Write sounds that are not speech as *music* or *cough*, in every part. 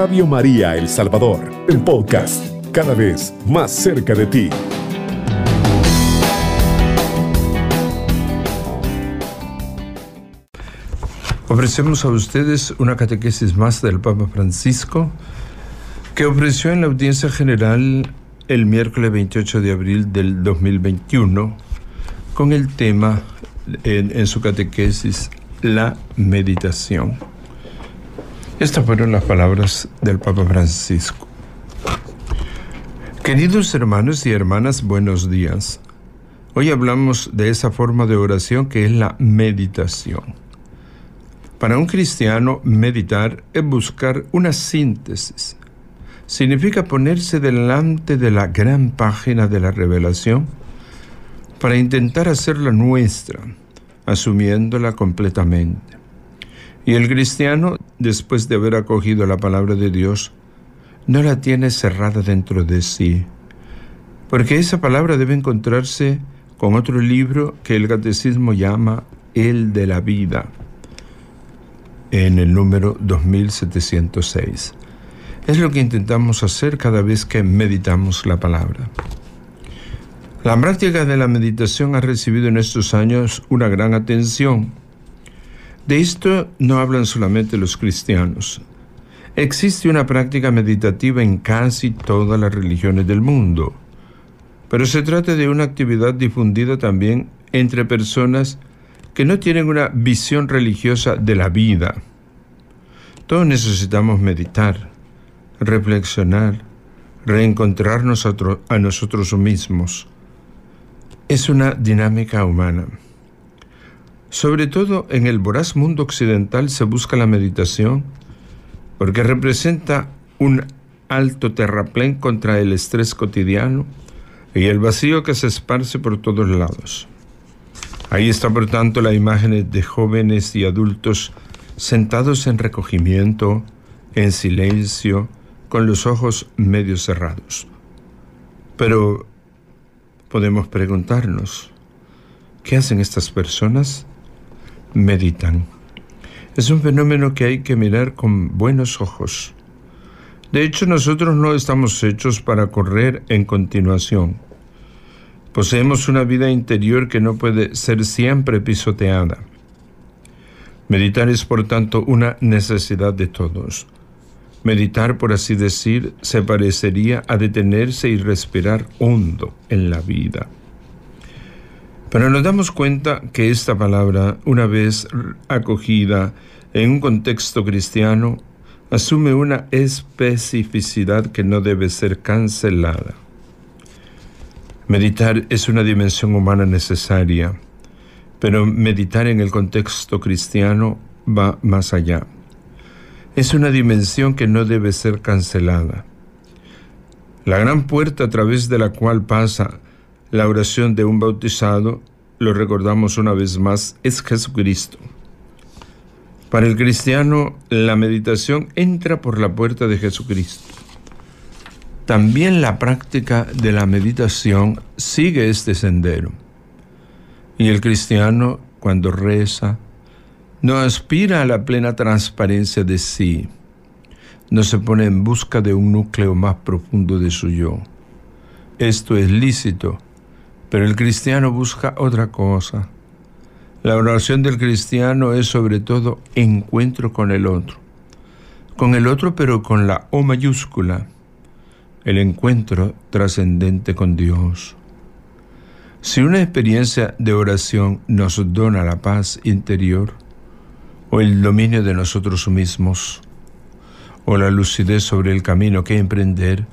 Radio María El Salvador, el podcast, cada vez más cerca de ti. Ofrecemos a ustedes una catequesis más del Papa Francisco que ofreció en la audiencia general el miércoles 28 de abril del 2021 con el tema en, en su catequesis la meditación. Estas fueron las palabras del Papa Francisco. Queridos hermanos y hermanas, buenos días. Hoy hablamos de esa forma de oración que es la meditación. Para un cristiano, meditar es buscar una síntesis. Significa ponerse delante de la gran página de la revelación para intentar hacerla nuestra, asumiéndola completamente. Y el cristiano, después de haber acogido la palabra de Dios, no la tiene cerrada dentro de sí, porque esa palabra debe encontrarse con otro libro que el catecismo llama el de la vida, en el número 2706. Es lo que intentamos hacer cada vez que meditamos la palabra. La práctica de la meditación ha recibido en estos años una gran atención de esto no hablan solamente los cristianos. Existe una práctica meditativa en casi todas las religiones del mundo, pero se trata de una actividad difundida también entre personas que no tienen una visión religiosa de la vida. Todos necesitamos meditar, reflexionar, reencontrarnos a, nosotros mismos. Es una dinámica humana. Sobre todo en el voraz mundo occidental se busca la meditación porque representa un alto terraplén contra el estrés cotidiano y el vacío que se esparce por todos lados. Ahí está por tanto la imagen de jóvenes y adultos sentados en recogimiento, en silencio, con los ojos medio cerrados. Pero podemos preguntarnos, ¿qué hacen estas personas? Meditan. Es un fenómeno que hay que mirar con buenos ojos. De hecho, nosotros no estamos hechos para correr en continuación. Poseemos una vida interior que no puede ser siempre pisoteada. Meditar es, por tanto, una necesidad de todos. Meditar, por así decir, se parecería a detenerse y respirar hondo en la vida. Pero nos damos cuenta que esta palabra, una vez acogida en un contexto cristiano, asume una especificidad que no debe ser cancelada. Meditar es una dimensión humana necesaria, pero meditar en el contexto cristiano va más allá. Es una dimensión que no debe ser cancelada. La gran puerta a través de la cual pasa la oración de un bautizado, lo recordamos una vez más, es Jesucristo. Para el cristiano, la meditación entra por la puerta de Jesucristo. También la práctica de la meditación sigue este sendero. Y el cristiano, cuando reza, no aspira a la plena transparencia de sí, no se pone en busca de un núcleo más profundo de su yo. Esto es lícito pero el cristiano busca otra cosa. La oración del cristiano es sobre todo encuentro con el otro. Con el otro pero con la O mayúscula. El encuentro trascendente con Dios. Si una experiencia de oración nos dona la paz interior, o el dominio de nosotros mismos, o la lucidez sobre el camino que emprender,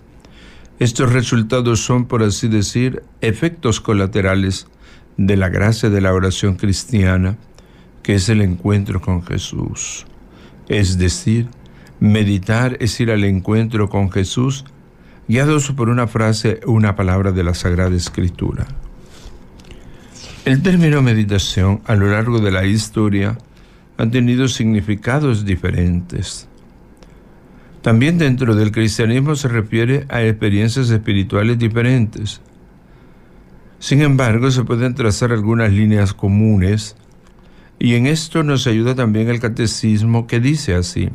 estos resultados son, por así decir, efectos colaterales de la gracia de la oración cristiana, que es el encuentro con Jesús. Es decir, meditar es ir al encuentro con Jesús, guiados por una frase una palabra de la Sagrada Escritura. El término meditación a lo largo de la historia ha tenido significados diferentes. También dentro del cristianismo se refiere a experiencias espirituales diferentes. Sin embargo, se pueden trazar algunas líneas comunes y en esto nos ayuda también el catecismo que dice así.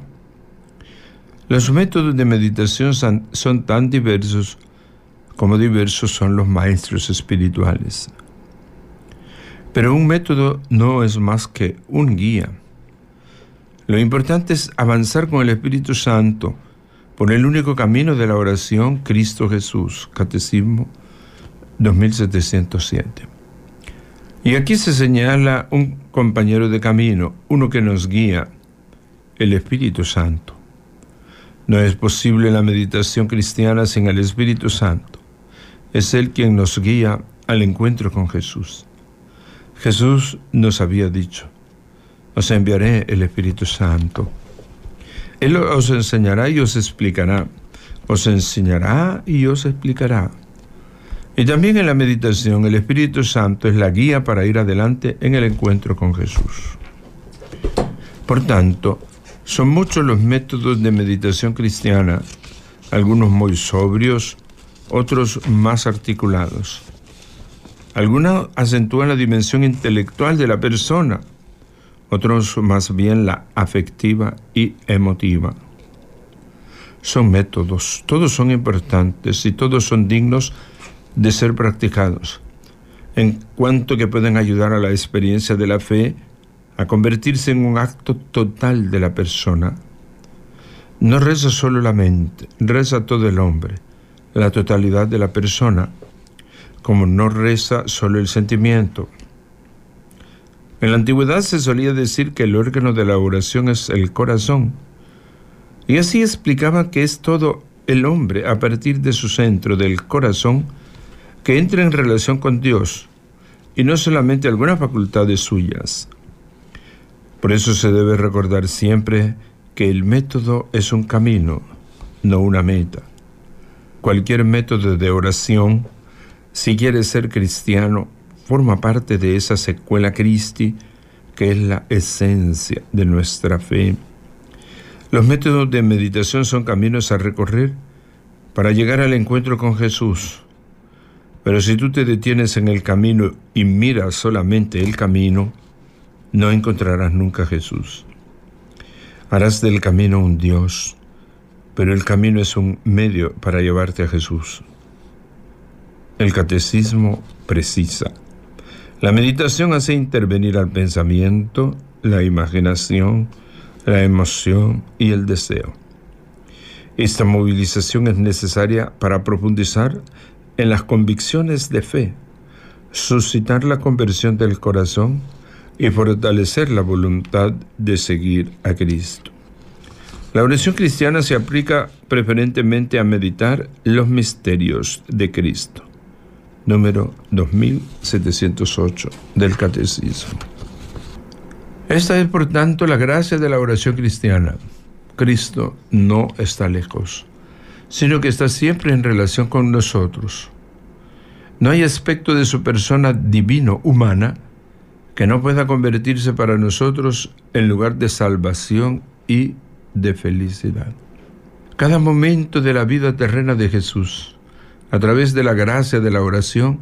Los métodos de meditación son tan diversos como diversos son los maestros espirituales. Pero un método no es más que un guía. Lo importante es avanzar con el Espíritu Santo por el único camino de la oración Cristo Jesús, Catecismo 2707. Y aquí se señala un compañero de camino, uno que nos guía, el Espíritu Santo. No es posible la meditación cristiana sin el Espíritu Santo. Es Él quien nos guía al encuentro con Jesús. Jesús nos había dicho, os enviaré el Espíritu Santo. Él os enseñará y os explicará. Os enseñará y os explicará. Y también en la meditación el Espíritu Santo es la guía para ir adelante en el encuentro con Jesús. Por tanto, son muchos los métodos de meditación cristiana, algunos muy sobrios, otros más articulados. Algunos acentúan la dimensión intelectual de la persona, otros más bien la afectiva y emotiva. Son métodos, todos son importantes y todos son dignos de ser practicados, en cuanto que pueden ayudar a la experiencia de la fe a convertirse en un acto total de la persona. No reza solo la mente, reza todo el hombre, la totalidad de la persona como no reza solo el sentimiento. En la antigüedad se solía decir que el órgano de la oración es el corazón, y así explicaba que es todo el hombre a partir de su centro, del corazón, que entra en relación con Dios, y no solamente algunas facultades suyas. Por eso se debe recordar siempre que el método es un camino, no una meta. Cualquier método de oración si quieres ser cristiano, forma parte de esa secuela Christi que es la esencia de nuestra fe. Los métodos de meditación son caminos a recorrer para llegar al encuentro con Jesús. Pero si tú te detienes en el camino y miras solamente el camino, no encontrarás nunca a Jesús. Harás del camino un Dios, pero el camino es un medio para llevarte a Jesús. El catecismo precisa. La meditación hace intervenir al pensamiento, la imaginación, la emoción y el deseo. Esta movilización es necesaria para profundizar en las convicciones de fe, suscitar la conversión del corazón y fortalecer la voluntad de seguir a Cristo. La oración cristiana se aplica preferentemente a meditar los misterios de Cristo número 2708 del Catecismo. Esta es, por tanto, la gracia de la oración cristiana. Cristo no está lejos, sino que está siempre en relación con nosotros. No hay aspecto de su persona divino, humana, que no pueda convertirse para nosotros en lugar de salvación y de felicidad. Cada momento de la vida terrena de Jesús a través de la gracia de la oración,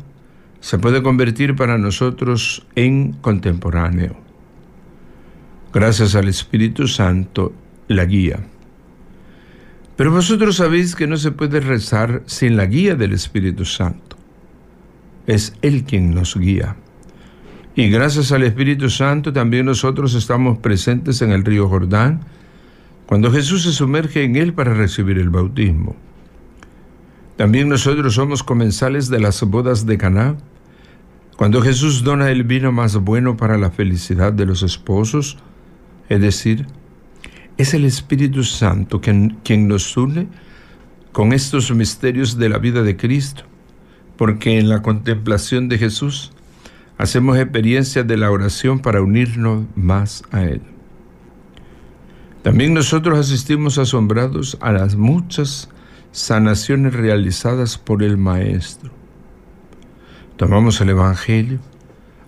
se puede convertir para nosotros en contemporáneo. Gracias al Espíritu Santo, la guía. Pero vosotros sabéis que no se puede rezar sin la guía del Espíritu Santo. Es Él quien nos guía. Y gracias al Espíritu Santo también nosotros estamos presentes en el río Jordán, cuando Jesús se sumerge en él para recibir el bautismo. También nosotros somos comensales de las bodas de Caná. Cuando Jesús dona el vino más bueno para la felicidad de los esposos, es decir, es el Espíritu Santo quien, quien nos une con estos misterios de la vida de Cristo, porque en la contemplación de Jesús hacemos experiencia de la oración para unirnos más a Él. También nosotros asistimos asombrados a las muchas sanaciones realizadas por el Maestro. Tomamos el Evangelio,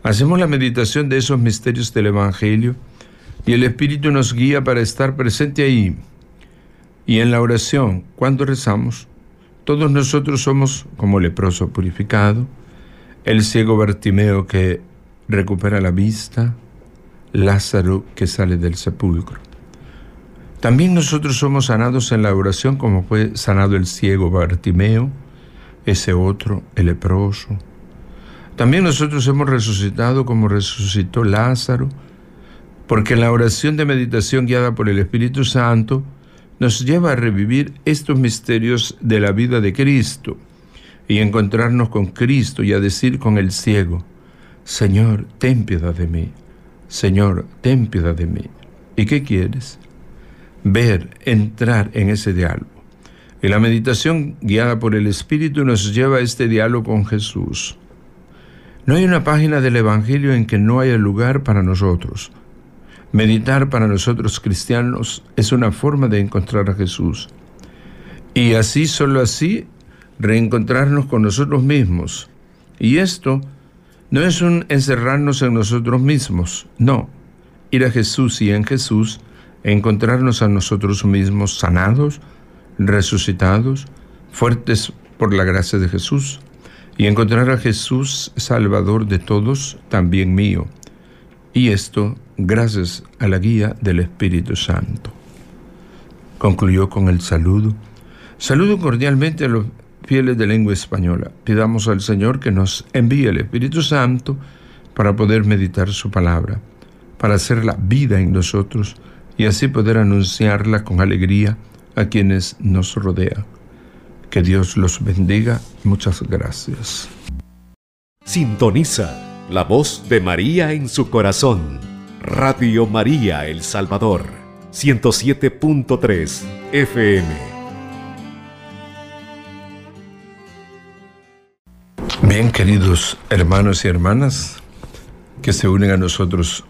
hacemos la meditación de esos misterios del Evangelio y el Espíritu nos guía para estar presente ahí. Y en la oración, cuando rezamos, todos nosotros somos como leproso purificado, el ciego Bartimeo que recupera la vista, Lázaro que sale del sepulcro. También nosotros somos sanados en la oración como fue sanado el ciego Bartimeo, ese otro, el leproso. También nosotros hemos resucitado como resucitó Lázaro, porque la oración de meditación guiada por el Espíritu Santo nos lleva a revivir estos misterios de la vida de Cristo y encontrarnos con Cristo y a decir con el ciego, Señor, ten piedad de mí, Señor, ten piedad de mí. ¿Y qué quieres? Ver, entrar en ese diálogo. Y la meditación guiada por el Espíritu nos lleva a este diálogo con Jesús. No hay una página del Evangelio en que no haya lugar para nosotros. Meditar para nosotros cristianos es una forma de encontrar a Jesús. Y así, solo así, reencontrarnos con nosotros mismos. Y esto no es un encerrarnos en nosotros mismos, no. Ir a Jesús y en Jesús encontrarnos a nosotros mismos sanados, resucitados, fuertes por la gracia de Jesús, y encontrar a Jesús Salvador de todos, también mío. Y esto gracias a la guía del Espíritu Santo. Concluyó con el saludo. Saludo cordialmente a los fieles de lengua española. Pidamos al Señor que nos envíe el Espíritu Santo para poder meditar su palabra, para hacerla vida en nosotros y así poder anunciarla con alegría a quienes nos rodean. Que Dios los bendiga. Muchas gracias. Sintoniza la voz de María en su corazón. Radio María El Salvador, 107.3 FM. Bien, queridos hermanos y hermanas que se unen a nosotros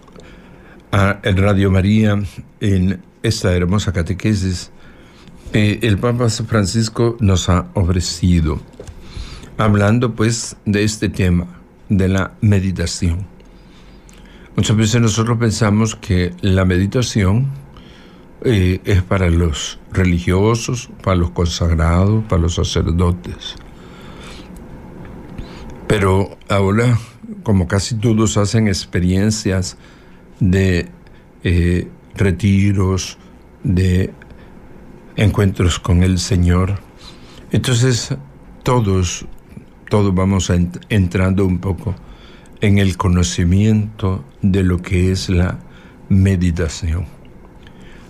a Radio María en esta hermosa catequesis, el Papa Francisco nos ha ofrecido, hablando pues de este tema, de la meditación. Muchas veces nosotros pensamos que la meditación eh, es para los religiosos, para los consagrados, para los sacerdotes. Pero ahora, como casi todos hacen experiencias de eh, retiros, de encuentros con el Señor. Entonces, todos, todos vamos entrando un poco en el conocimiento de lo que es la meditación.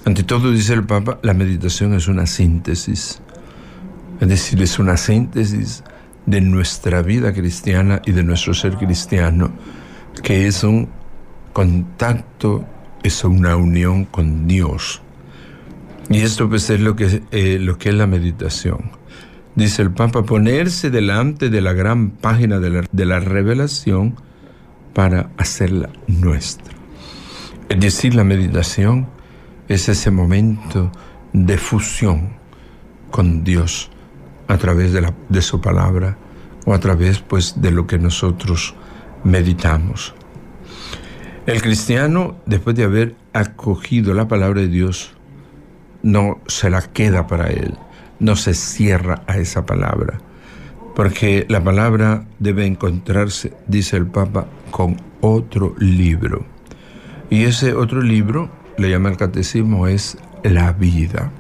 Ante todo, dice el Papa, la meditación es una síntesis. Es decir, es una síntesis de nuestra vida cristiana y de nuestro ser cristiano, que es un contacto es una unión con Dios. Y esto pues es lo que, eh, lo que es la meditación. Dice el Papa, ponerse delante de la gran página de la, de la revelación para hacerla nuestra. Es decir, la meditación es ese momento de fusión con Dios a través de, la, de su palabra o a través pues de lo que nosotros meditamos. El cristiano, después de haber acogido la palabra de Dios, no se la queda para él, no se cierra a esa palabra, porque la palabra debe encontrarse, dice el Papa, con otro libro. Y ese otro libro, le llama el catecismo, es la vida.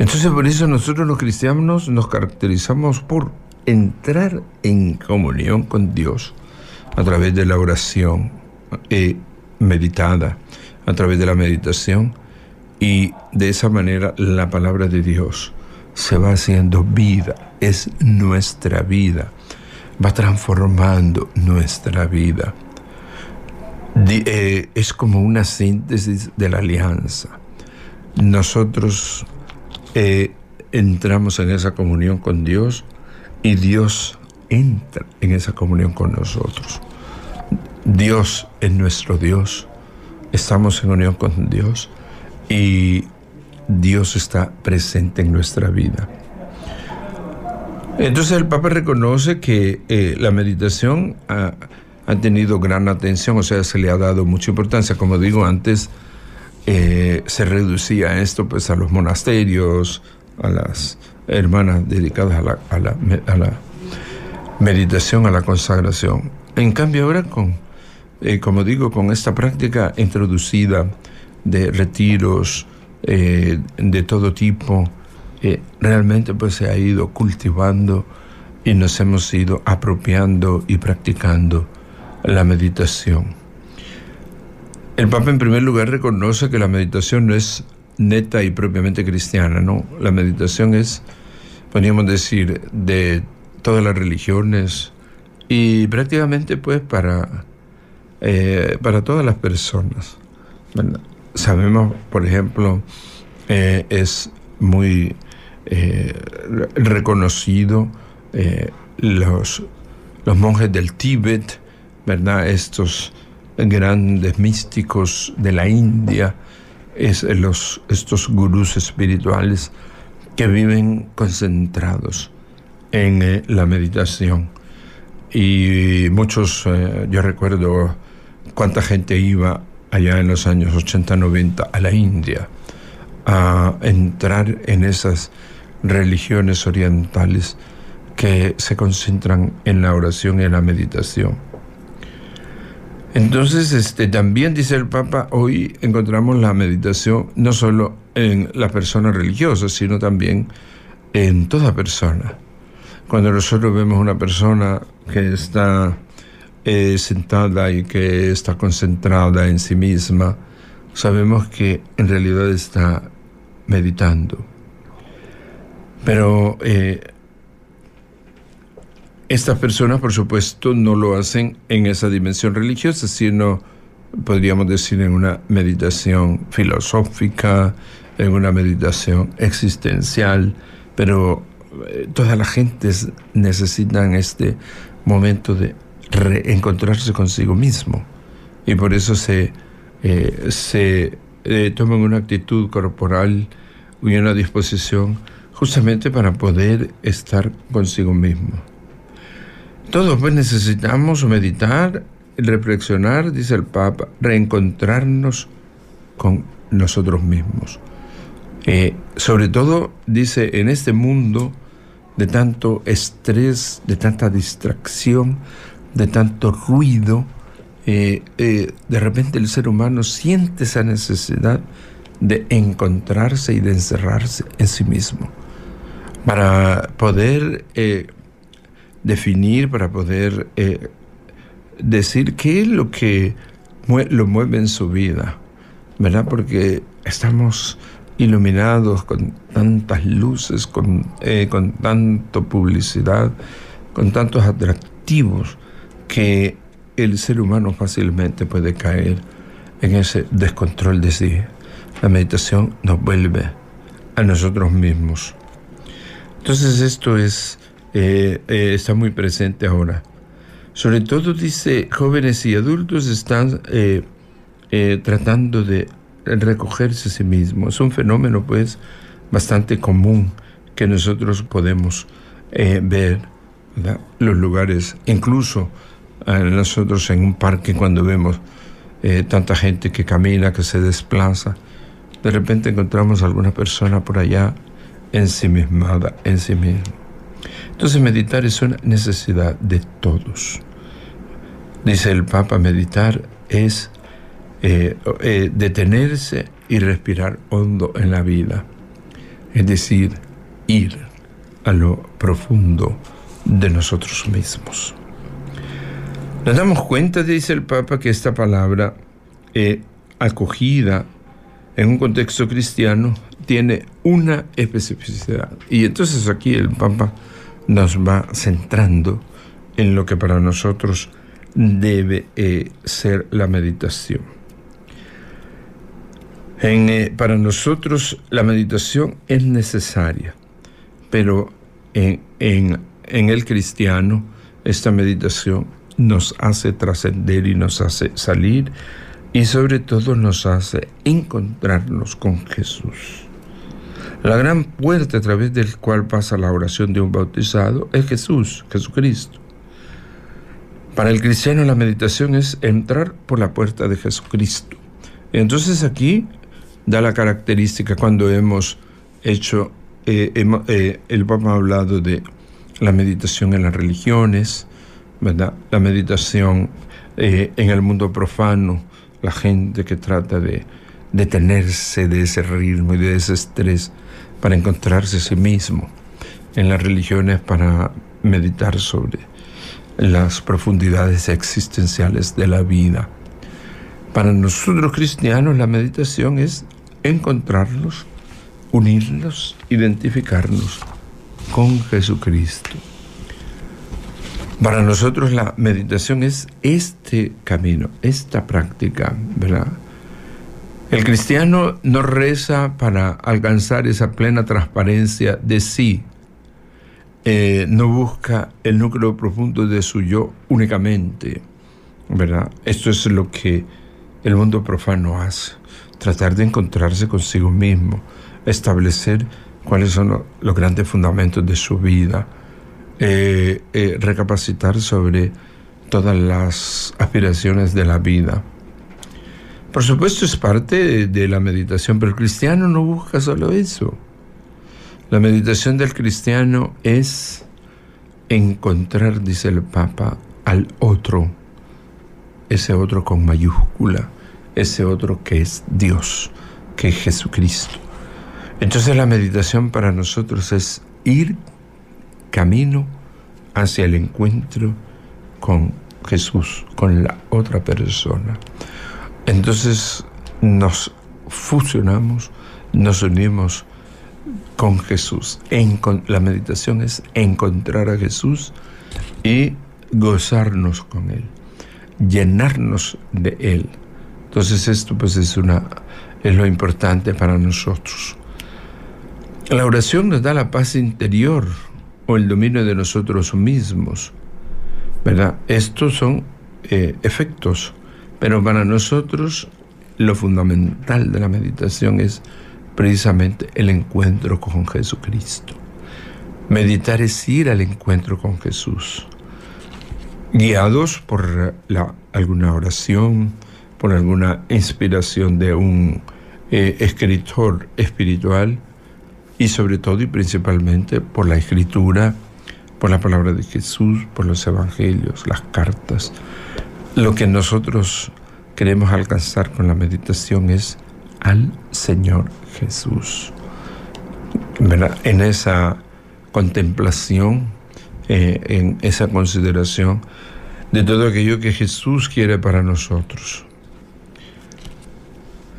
Entonces por eso nosotros los cristianos nos caracterizamos por entrar en comunión con Dios a través de la oración, meditada a través de la meditación y de esa manera la palabra de Dios se va haciendo vida, es nuestra vida, va transformando nuestra vida. Eh, es como una síntesis de la alianza. Nosotros eh, entramos en esa comunión con Dios y Dios entra en esa comunión con nosotros. Dios es nuestro Dios, estamos en unión con Dios y Dios está presente en nuestra vida. Entonces el Papa reconoce que eh, la meditación ha, tenido gran atención, o sea, se le ha dado mucha importancia. Como digo antes, eh, se reducía esto pues a los monasterios, a las hermanas dedicadas a la, a la meditación, a la consagración. En cambio ahora con eh, como digo, con esta práctica introducida de retiros, de todo tipo, realmente pues se ha ido cultivando y nos hemos ido apropiando y practicando la meditación. El Papa en primer lugar reconoce que la meditación no es neta y propiamente cristiana, ¿no? La meditación es, podríamos decir, de todas las religiones y prácticamente pues para, eh, para todas las personas. Sabemos, por ejemplo, eh, es muy eh, reconocido los, los monjes del Tíbet, ¿verdad? Estos grandes místicos de la India, es los, estos gurús espirituales que viven concentrados en eh, la meditación. Y muchos, eh, yo recuerdo cuánta gente iba allá en los años 80-90 a la India a entrar en esas religiones orientales que se concentran en la oración y en la meditación. Entonces, este, también dice el Papa, hoy encontramos la meditación no solo en la persona religiosa, sino también en toda persona. Cuando nosotros vemos una persona que está eh, sentada y que está concentrada en sí misma, sabemos que en realidad está meditando. Pero eh, estas personas, por supuesto, no lo hacen en esa dimensión religiosa, sino, podríamos decir, en una meditación filosófica, en una meditación existencial, pero eh, todas las gentes necesitan este momento de reencontrarse consigo mismo y por eso se, eh, se eh, toman una actitud corporal y una disposición justamente para poder estar consigo mismo. Todos pues necesitamos meditar, reflexionar, dice el Papa, reencontrarnos con nosotros mismos. Eh, sobre todo, dice, en este mundo de tanto estrés, de tanta distracción, de tanto ruido, eh, eh, de repente el ser humano siente esa necesidad de encontrarse y de encerrarse en sí mismo para poder definir, para poder eh, decir qué es lo que lo mueve en su vida, ¿verdad? Porque estamos iluminados con tantas luces, con, eh, con tanta publicidad, con tantos atractivos, que el ser humano fácilmente puede caer en ese descontrol de sí. La meditación nos vuelve a nosotros mismos. Entonces esto es eh, eh, está muy presente ahora. Sobre todo, dice, jóvenes y adultos están eh, tratando de recogerse a sí mismos. Es un fenómeno, pues, bastante común que nosotros podemos ver los lugares, incluso nosotros en un parque cuando vemos tanta gente que camina, que se desplaza, de repente encontramos a alguna persona por allá ensimismada en sí misma. Entonces meditar es una necesidad de todos. Dice el Papa, meditar es eh, eh, detenerse y respirar hondo en la vida. Es decir, ir a lo profundo de nosotros mismos. Nos damos cuenta, dice el Papa, que esta palabra eh, acogida en un contexto cristiano tiene una especificidad. Y entonces aquí el Papa nos va centrando en lo que para nosotros debe eh, ser la meditación. Eh, para nosotros la meditación es necesaria, pero en, en el cristiano esta meditación nos hace trascender y nos hace salir y sobre todo nos hace encontrarnos con Jesús. La gran puerta a través del cual pasa la oración de un bautizado es Jesús, Jesucristo. Para el cristiano la meditación es entrar por la puerta de Jesucristo. Entonces aquí da la característica cuando hemos hecho, eh, eh, el Papa ha hablado de la meditación en las religiones, la meditación eh, en el mundo profano, la gente que trata de detenerse de ese ritmo y de ese estrés para encontrarse a sí mismo. En las religiones para meditar sobre las profundidades existenciales de la vida. Para nosotros cristianos la meditación es encontrarnos, unirnos, identificarnos con Jesucristo. Para nosotros la meditación es este camino, esta práctica, ¿verdad? El cristiano no reza para alcanzar esa plena transparencia de sí, eh, no busca el núcleo profundo de su yo únicamente, ¿verdad? Esto es lo que el mundo profano hace, tratar de encontrarse consigo mismo, establecer cuáles son los grandes fundamentos de su vida, eh, eh, recapacitar sobre todas las aspiraciones de la vida. Por supuesto es parte de, la meditación, pero el cristiano no busca solo eso. La meditación del cristiano es encontrar, dice el Papa, al otro, ese otro con mayúscula, ese otro que es Dios, que es Jesucristo. Entonces la meditación para nosotros es ir camino hacia el encuentro con Jesús, con la otra persona. Entonces nos fusionamos, nos unimos con Jesús. la meditación es encontrar a Jesús y gozarnos con Él, llenarnos de Él. Entonces esto pues es, una, es lo importante para nosotros. La oración nos da la paz interior, el dominio de nosotros mismos. ¿Verdad? Estos son eh, efectos, pero para nosotros lo fundamental de la meditación es precisamente el encuentro con Jesucristo. Meditar es ir al encuentro con Jesús, guiados por alguna oración, por alguna inspiración de un eh, escritor espiritual, y sobre todo y principalmente por la escritura, por la palabra de Jesús, por los evangelios, las cartas. Lo que nosotros queremos alcanzar con la meditación es al Señor Jesús. En esa contemplación, eh, en esa consideración de todo aquello que Jesús quiere para nosotros.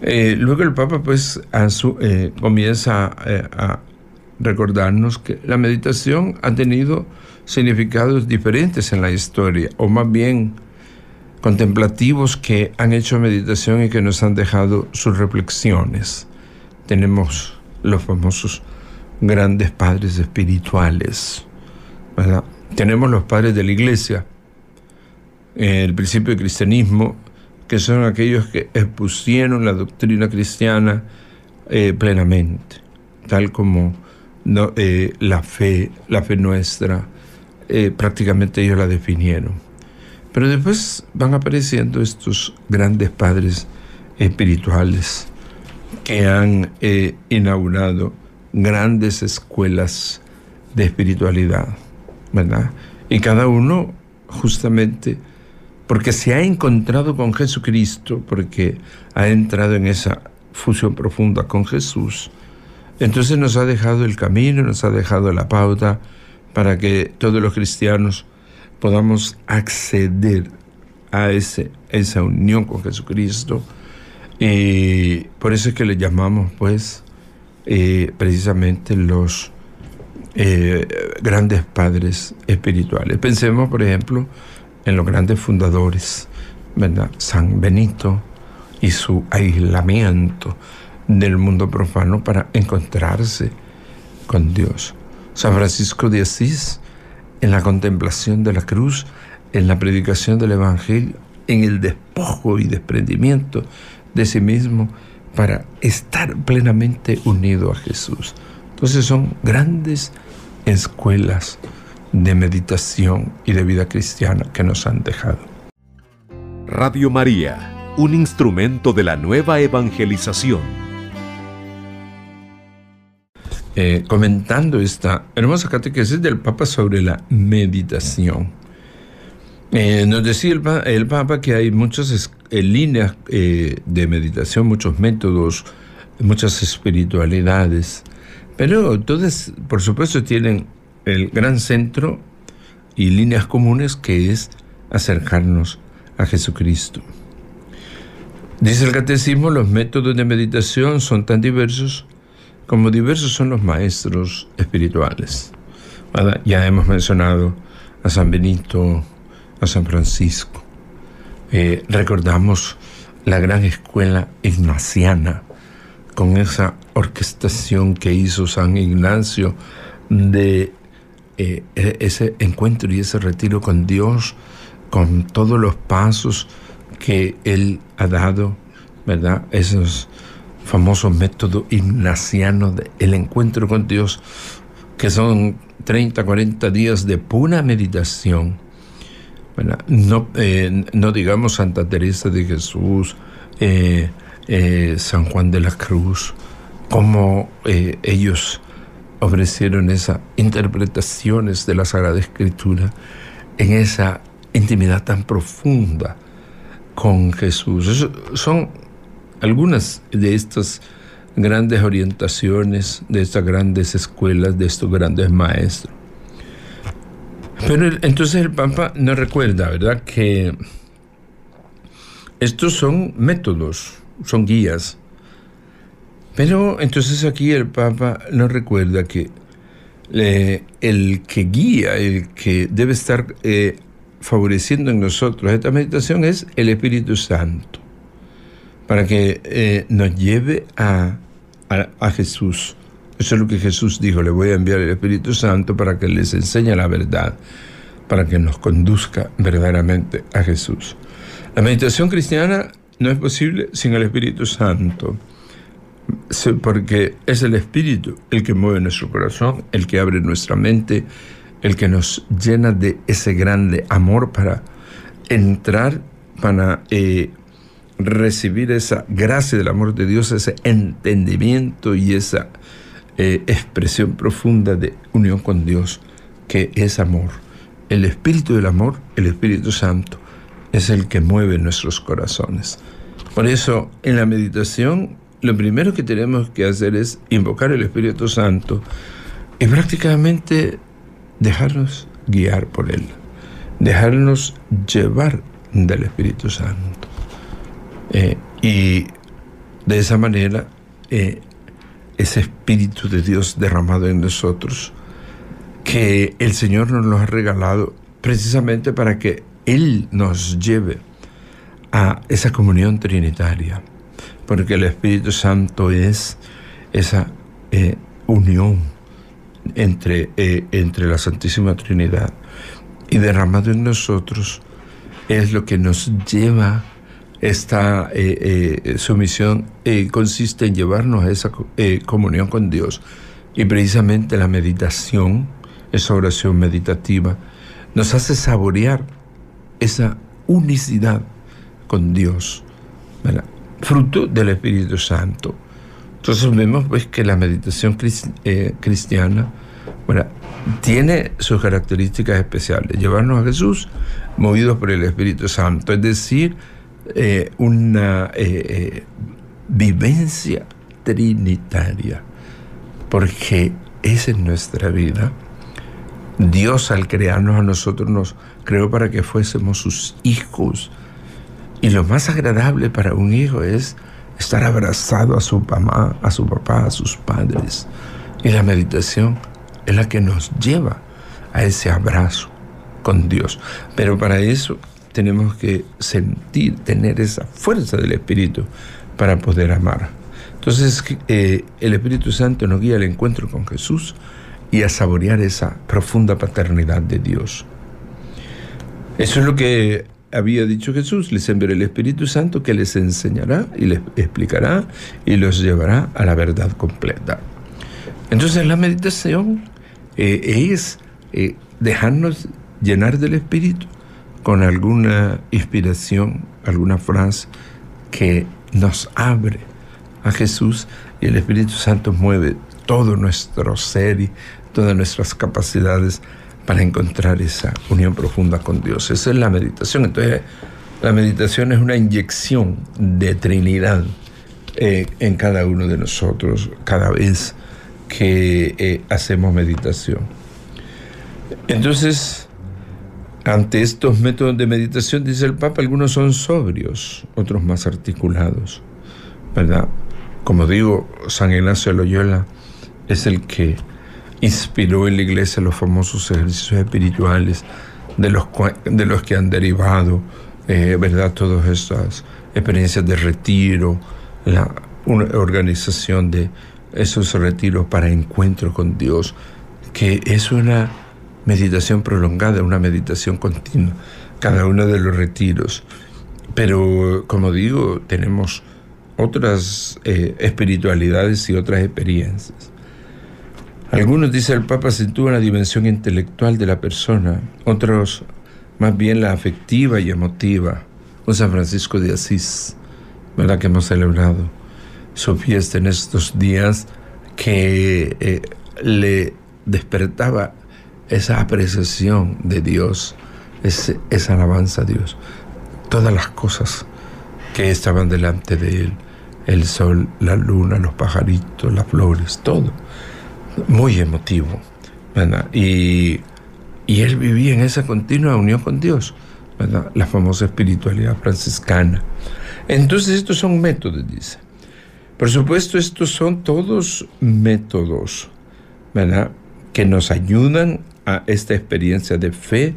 Eh, luego el Papa pues eh, comienza eh, a recordarnos que la meditación ha tenido significados diferentes en la historia, o más bien contemplativos que han hecho meditación y que nos han dejado sus reflexiones. Tenemos los famosos grandes padres espirituales, Tenemos los padres de la iglesia, el principio del cristianismo que son aquellos que expusieron la doctrina cristiana eh, plenamente, tal como eh, la fe, la fe nuestra, eh, prácticamente ellos la definieron. Pero después van apareciendo estos grandes padres espirituales que han inaugurado grandes escuelas de espiritualidad, ¿verdad? Y cada uno justamente porque se ha encontrado con Jesucristo, porque ha entrado en esa fusión profunda con Jesús, entonces nos ha dejado el camino, nos ha dejado la pauta para que todos los cristianos podamos acceder a ese, esa unión con Jesucristo. Y por eso es que le llamamos, pues, eh, precisamente los eh, grandes padres espirituales. Pensemos, por ejemplo, en los grandes fundadores, ¿verdad? San Benito y su aislamiento del mundo profano para encontrarse con Dios. San Francisco de Asís en la contemplación de la cruz, en la predicación del Evangelio, en el despojo y desprendimiento de sí mismo para estar plenamente unido a Jesús. Entonces son grandes escuelas de meditación y de vida cristiana que nos han dejado. Radio María, un instrumento de la nueva evangelización. Eh, comentando esta hermosa catequesis del Papa sobre la meditación. Eh, nos decía el, Papa que hay muchos eh, líneas eh, de meditación, muchos métodos, muchas espiritualidades, pero todas, por supuesto, tienen el gran centro y líneas comunes que es acercarnos a Jesucristo. Dice el catecismo, los métodos de meditación son tan diversos como diversos son los maestros espirituales. Ya hemos mencionado a San Benito, a San Francisco. Eh, recordamos la gran escuela ignaciana con esa orquestación que hizo San Ignacio de eh, e-, ese encuentro y ese retiro con Dios, con todos los pasos que Él ha dado, ¿verdad? Esos famosos métodos ignacianos del encuentro con Dios, que son 30, 40 días de pura meditación. No, eh, no digamos Santa Teresa de Jesús, eh, San Juan de la Cruz, como ellos ofrecieron esas interpretaciones de la Sagrada Escritura en esa intimidad tan profunda con Jesús. son algunas de estas grandes orientaciones, de estas grandes escuelas, de estos grandes maestros. Pero entonces el Papa nos recuerda, ¿verdad?, que estos son métodos, son guías. Pero entonces aquí el Papa nos recuerda que el que guía, el que debe estar eh, favoreciendo en nosotros esta meditación es el Espíritu Santo, para que eh, nos lleve a, a, Jesús. Eso es lo que Jesús dijo, le voy a enviar el Espíritu Santo para que les enseñe la verdad, para que nos conduzca verdaderamente a Jesús. La meditación cristiana no es posible sin el Espíritu Santo, porque es el Espíritu el que mueve nuestro corazón, el que abre nuestra mente, el que nos llena de ese grande amor para entrar, para eh, recibir esa gracia del amor de Dios, ese entendimiento y esa eh, expresión profunda de unión con Dios, que es amor. El Espíritu del amor, el Espíritu Santo, es el que mueve nuestros corazones. Por eso, en la meditación, lo primero que tenemos que hacer es invocar el Espíritu Santo y prácticamente dejarnos guiar por Él, dejarnos llevar del Espíritu Santo. Eh, y de esa manera, eh, ese Espíritu de Dios derramado en nosotros, que el Señor nos lo ha regalado precisamente para que Él nos lleve a esa comunión trinitaria, porque el Espíritu Santo es esa eh, unión entre, eh, entre la Santísima Trinidad y derramado en nosotros es lo que nos lleva esta eh, sumisión consiste en llevarnos a esa comunión con Dios. Y precisamente la meditación, esa oración meditativa, nos hace saborear esa unicidad con Dios, fruto del Espíritu Santo. Entonces vemos pues que la meditación eh, cristiana bueno, tiene sus características especiales. Llevarnos a Jesús movidos por el Espíritu Santo, es decir, eh, una eh, vivencia trinitaria, porque esa es nuestra vida. Dios al crearnos a nosotros nos creó para que fuésemos sus hijos. Y lo más agradable para un hijo es estar abrazado a su mamá, a su papá, a sus padres. Y la meditación es la que nos lleva a ese abrazo con Dios. Pero para eso tenemos que sentir, tener esa fuerza del Espíritu para poder amar. Entonces eh, el Espíritu Santo nos guía al encuentro con Jesús y a saborear esa profunda paternidad de Dios. Eso es lo que había dicho Jesús, les enviaré el Espíritu Santo que les enseñará y les explicará y los llevará a la verdad completa. Entonces la meditación eh, es eh, dejarnos llenar del Espíritu con alguna inspiración, alguna frase que nos abre a Jesús y el Espíritu Santo mueve todo nuestro ser y todas nuestras capacidades para encontrar esa unión profunda con Dios. Esa es la meditación. Entonces, La meditación es una inyección de Trinidad eh, en cada uno de nosotros cada vez que eh, hacemos meditación. Entonces, ante estos métodos de meditación, dice el Papa, algunos son sobrios, otros más articulados, ¿verdad? Como digo, San Ignacio de Loyola es el que inspiró en la iglesia los famosos ejercicios espirituales de los, de los que han derivado, eh, ¿verdad? Todas estas experiencias de retiro, la una organización de esos retiros para encuentro con Dios, que es una meditación prolongada, una meditación continua, cada uno de los retiros. Pero, como digo, tenemos otras eh, espiritualidades y otras experiencias. Algunos, dice el Papa, sitúan la dimensión intelectual de la persona, otros más bien la afectiva y emotiva. Un San Francisco de Asís, ¿verdad? Que hemos celebrado su fiesta en estos días, que eh, le despertaba esa apreciación de Dios, esa alabanza a Dios, todas las cosas que estaban delante de él, el sol, la luna, los pajaritos, las flores, todo, muy emotivo. Y, y él vivía en esa continua unión con Dios, la famosa espiritualidad franciscana. Entonces estos son métodos, dice. Por supuesto, estos son todos métodos, ¿verdad? Que nos ayudan a esta experiencia de fe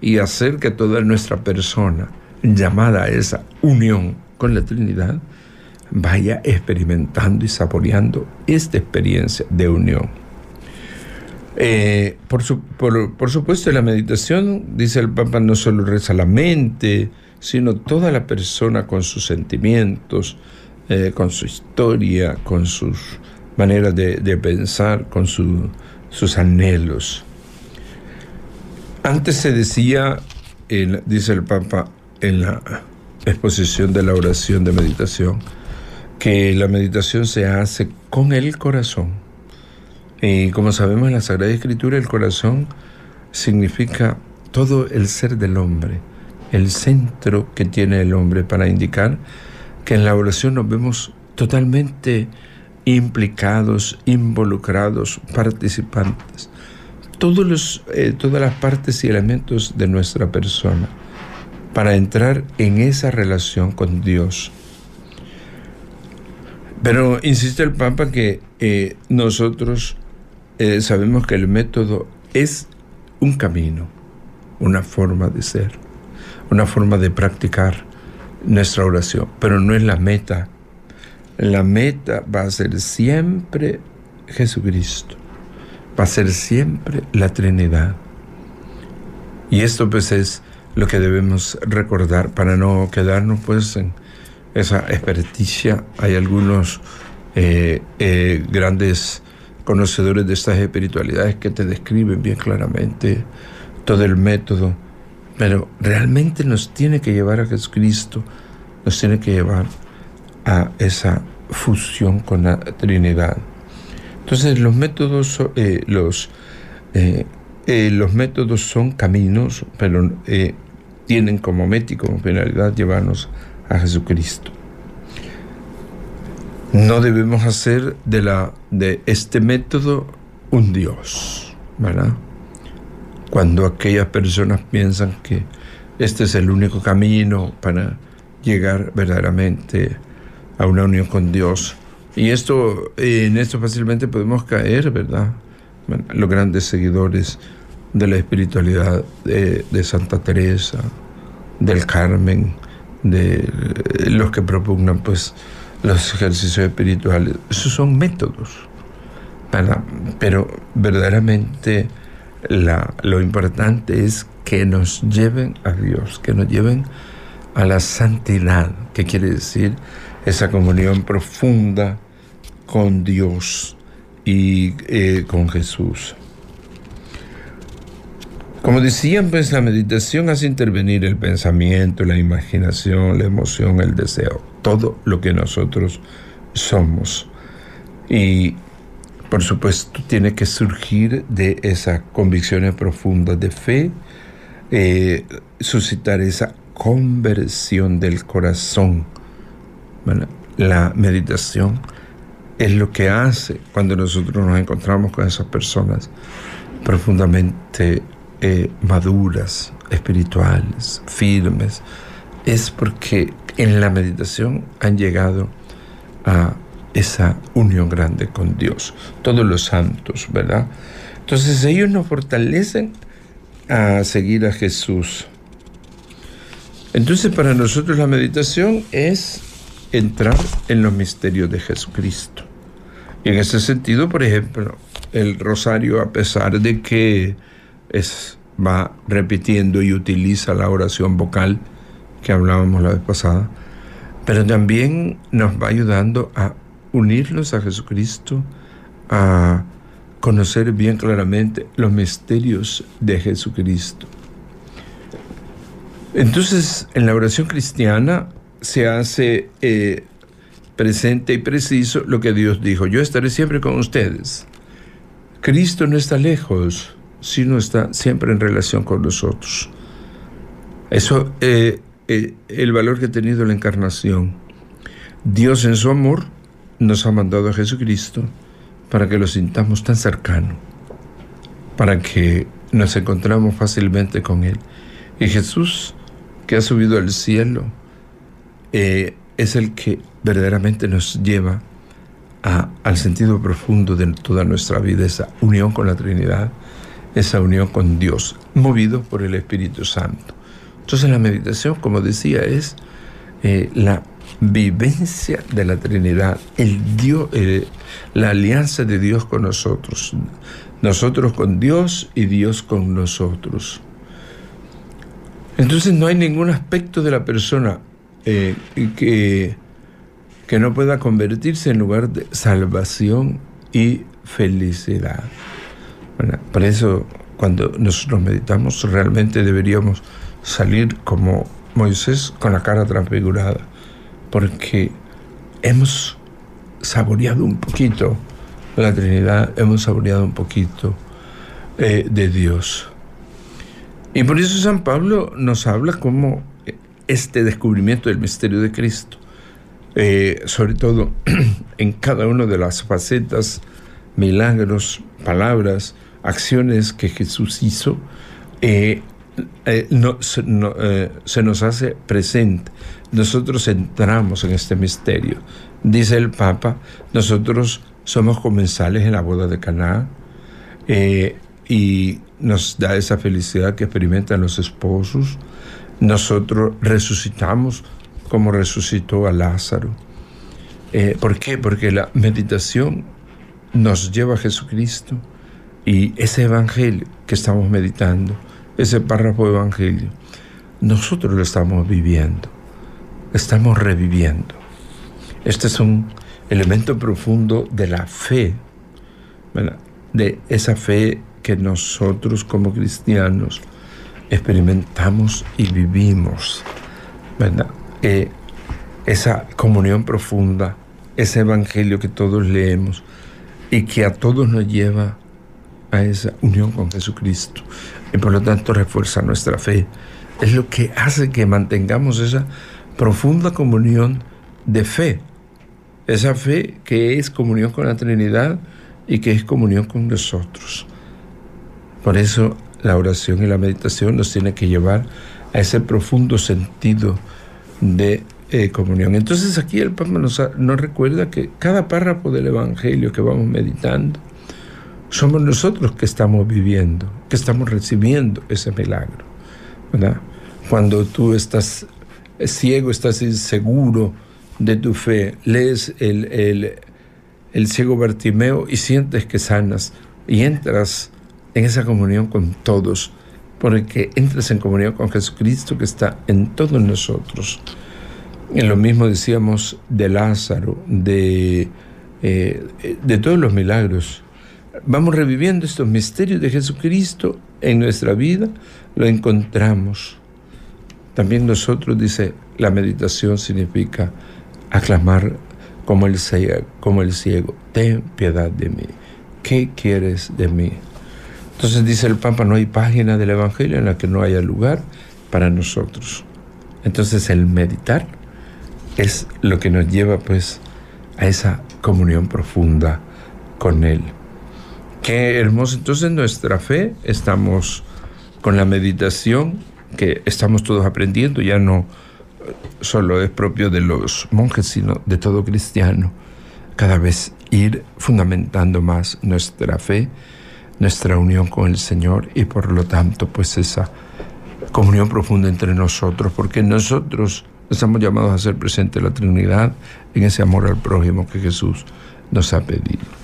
y hacer que toda nuestra persona llamada a esa unión con la Trinidad vaya experimentando y saboreando esta experiencia de unión. Eh, por, supuesto, la meditación, dice el Papa, no solo reza la mente, sino toda la persona con sus sentimientos, eh, con su historia, con sus maneras de, pensar, con sus anhelos. Antes se decía, dice el Papa en la exposición de la oración de meditación, que la meditación se hace con el corazón. Y como sabemos en la Sagrada Escritura, el corazón significa todo el ser del hombre, el centro que tiene el hombre para indicar que en la oración nos vemos totalmente implicados, involucrados, participantes todos los, eh, todas las partes y elementos de nuestra persona para entrar en esa relación con Dios. Pero insiste el Papa que eh, nosotros eh, sabemos que el método es un camino, una forma de ser, una forma de practicar nuestra oración, pero no es la meta. La meta va a ser siempre Jesucristo va a ser siempre la Trinidad. Y esto pues es lo que debemos recordar para no quedarnos pues en esa experticia. Hay algunos eh, eh, grandes conocedores de estas espiritualidades que te describen bien claramente todo el método, pero realmente nos tiene que llevar a Jesucristo, nos tiene que llevar a esa fusión con la Trinidad. Entonces los métodos, eh, los, eh, eh, los métodos son caminos, pero tienen como meta y como finalidad llevarnos a Jesucristo. No debemos hacer de, la, de este método un Dios, ¿verdad? Cuando aquellas personas piensan que este es el único camino para llegar verdaderamente a una unión con Dios, y esto, en esto fácilmente podemos caer, ¿verdad? los grandes seguidores de la espiritualidad de, Santa Teresa, del Carmen, de los que propugnan pues los ejercicios espirituales. Esos son métodos. Pero verdaderamente lo importante es que nos lleven a Dios, que nos lleven a la santidad, que quiere decir esa comunión profunda con Dios y eh, con Jesús. Como decían, pues la meditación hace intervenir el pensamiento, la imaginación, la emoción, el deseo, todo lo que nosotros somos. Y por supuesto tiene que surgir de esas convicciones profundas de fe, eh, suscitar esa conversión del corazón. la meditación es lo que hace cuando nosotros nos encontramos con esas personas profundamente eh, maduras, espirituales, firmes, es porque en la meditación han llegado a esa unión grande con Dios, todos los santos, ¿verdad? Entonces ellos nos fortalecen a seguir a Jesús. Entonces para nosotros la meditación es entrar en los misterios de Jesucristo. Y en ese sentido, por ejemplo, el rosario, a pesar de que es, va repitiendo y utiliza la oración vocal que hablábamos la vez pasada, pero también nos va ayudando a unirnos a Jesucristo, a conocer bien claramente los misterios de Jesucristo. Entonces, en la oración cristiana se hace eh, presente y preciso lo que Dios dijo. Yo estaré siempre con ustedes. Cristo no está lejos, sino está siempre en relación con nosotros. Eso es eh, eh, el valor que ha tenido la encarnación. Dios en su amor nos ha mandado a Jesucristo para que lo sintamos tan cercano, para que nos encontramos fácilmente con Él. Y Jesús, que ha subido al cielo, eh, es el que verdaderamente nos lleva al sentido profundo de toda nuestra vida, esa unión con la Trinidad, esa unión con Dios, movido por el Espíritu Santo. Entonces la meditación, como decía, es eh, la vivencia de la Trinidad, el Dios, eh, la alianza de Dios con nosotros, nosotros con Dios y Dios con nosotros. Entonces no hay ningún aspecto de la persona eh, que, que no pueda convertirse en lugar de salvación y felicidad. Bueno, por eso cuando nosotros meditamos realmente deberíamos salir como Moisés con la cara transfigurada, porque hemos saboreado un poquito la Trinidad, hemos saboreado un poquito eh, de Dios. Y por eso San Pablo nos habla como este descubrimiento del misterio de Cristo, eh, sobre todo *clears throat* en cada una de las facetas, milagros, palabras, acciones que Jesús hizo, eh, eh, no, se nos hace presente. Nosotros entramos en este misterio. Dice el Papa, nosotros somos comensales en la boda de Caná y nos da esa felicidad que experimentan los esposos nosotros resucitamos como resucitó a Lázaro. Eh, ¿Por qué? Porque la meditación nos lleva a Jesucristo y ese evangelio que estamos meditando, ese párrafo de evangelio, nosotros lo estamos viviendo, estamos reviviendo. Este es un elemento profundo de la fe, de esa fe que nosotros como cristianos experimentamos y vivimos, ¿verdad? Eh, esa comunión profunda, ese evangelio que todos leemos y que a todos nos lleva a esa unión con Jesucristo y por lo tanto refuerza nuestra fe. Es lo que hace que mantengamos esa profunda comunión de fe, esa fe que es comunión con la Trinidad y que es comunión con nosotros. Por eso la oración y la meditación nos tiene que llevar a ese profundo sentido de eh, comunión. Entonces aquí el Papa nos, nos recuerda que cada párrafo del Evangelio que vamos meditando, somos nosotros que estamos viviendo, que estamos recibiendo ese milagro. ¿verdad? Cuando tú estás ciego, estás inseguro de tu fe, lees el, el, el ciego Bartimeo y sientes que sanas y entras en esa comunión con todos, porque entras en comunión con Jesucristo que está en todos nosotros. En lo mismo decíamos de Lázaro, de, eh, de todos los milagros. Vamos reviviendo estos misterios de Jesucristo en nuestra vida, lo encontramos. También nosotros, dice, la meditación significa aclamar como el, ciego, como el ciego, ten piedad de mí. ¿Qué quieres de mí? Entonces dice el Papa, no hay página del Evangelio en la que no haya lugar para nosotros. Entonces el meditar es lo que nos lleva pues a esa comunión profunda con Él. Qué hermoso. Entonces nuestra fe, estamos con la meditación, que estamos todos aprendiendo, ya no solo es propio de los monjes, sino de todo cristiano. Cada vez ir fundamentando más nuestra fe, nuestra unión con el Señor y por lo tanto pues esa comunión profunda entre nosotros, porque nosotros estamos llamados a ser presente la Trinidad en ese amor al prójimo que Jesús nos ha pedido.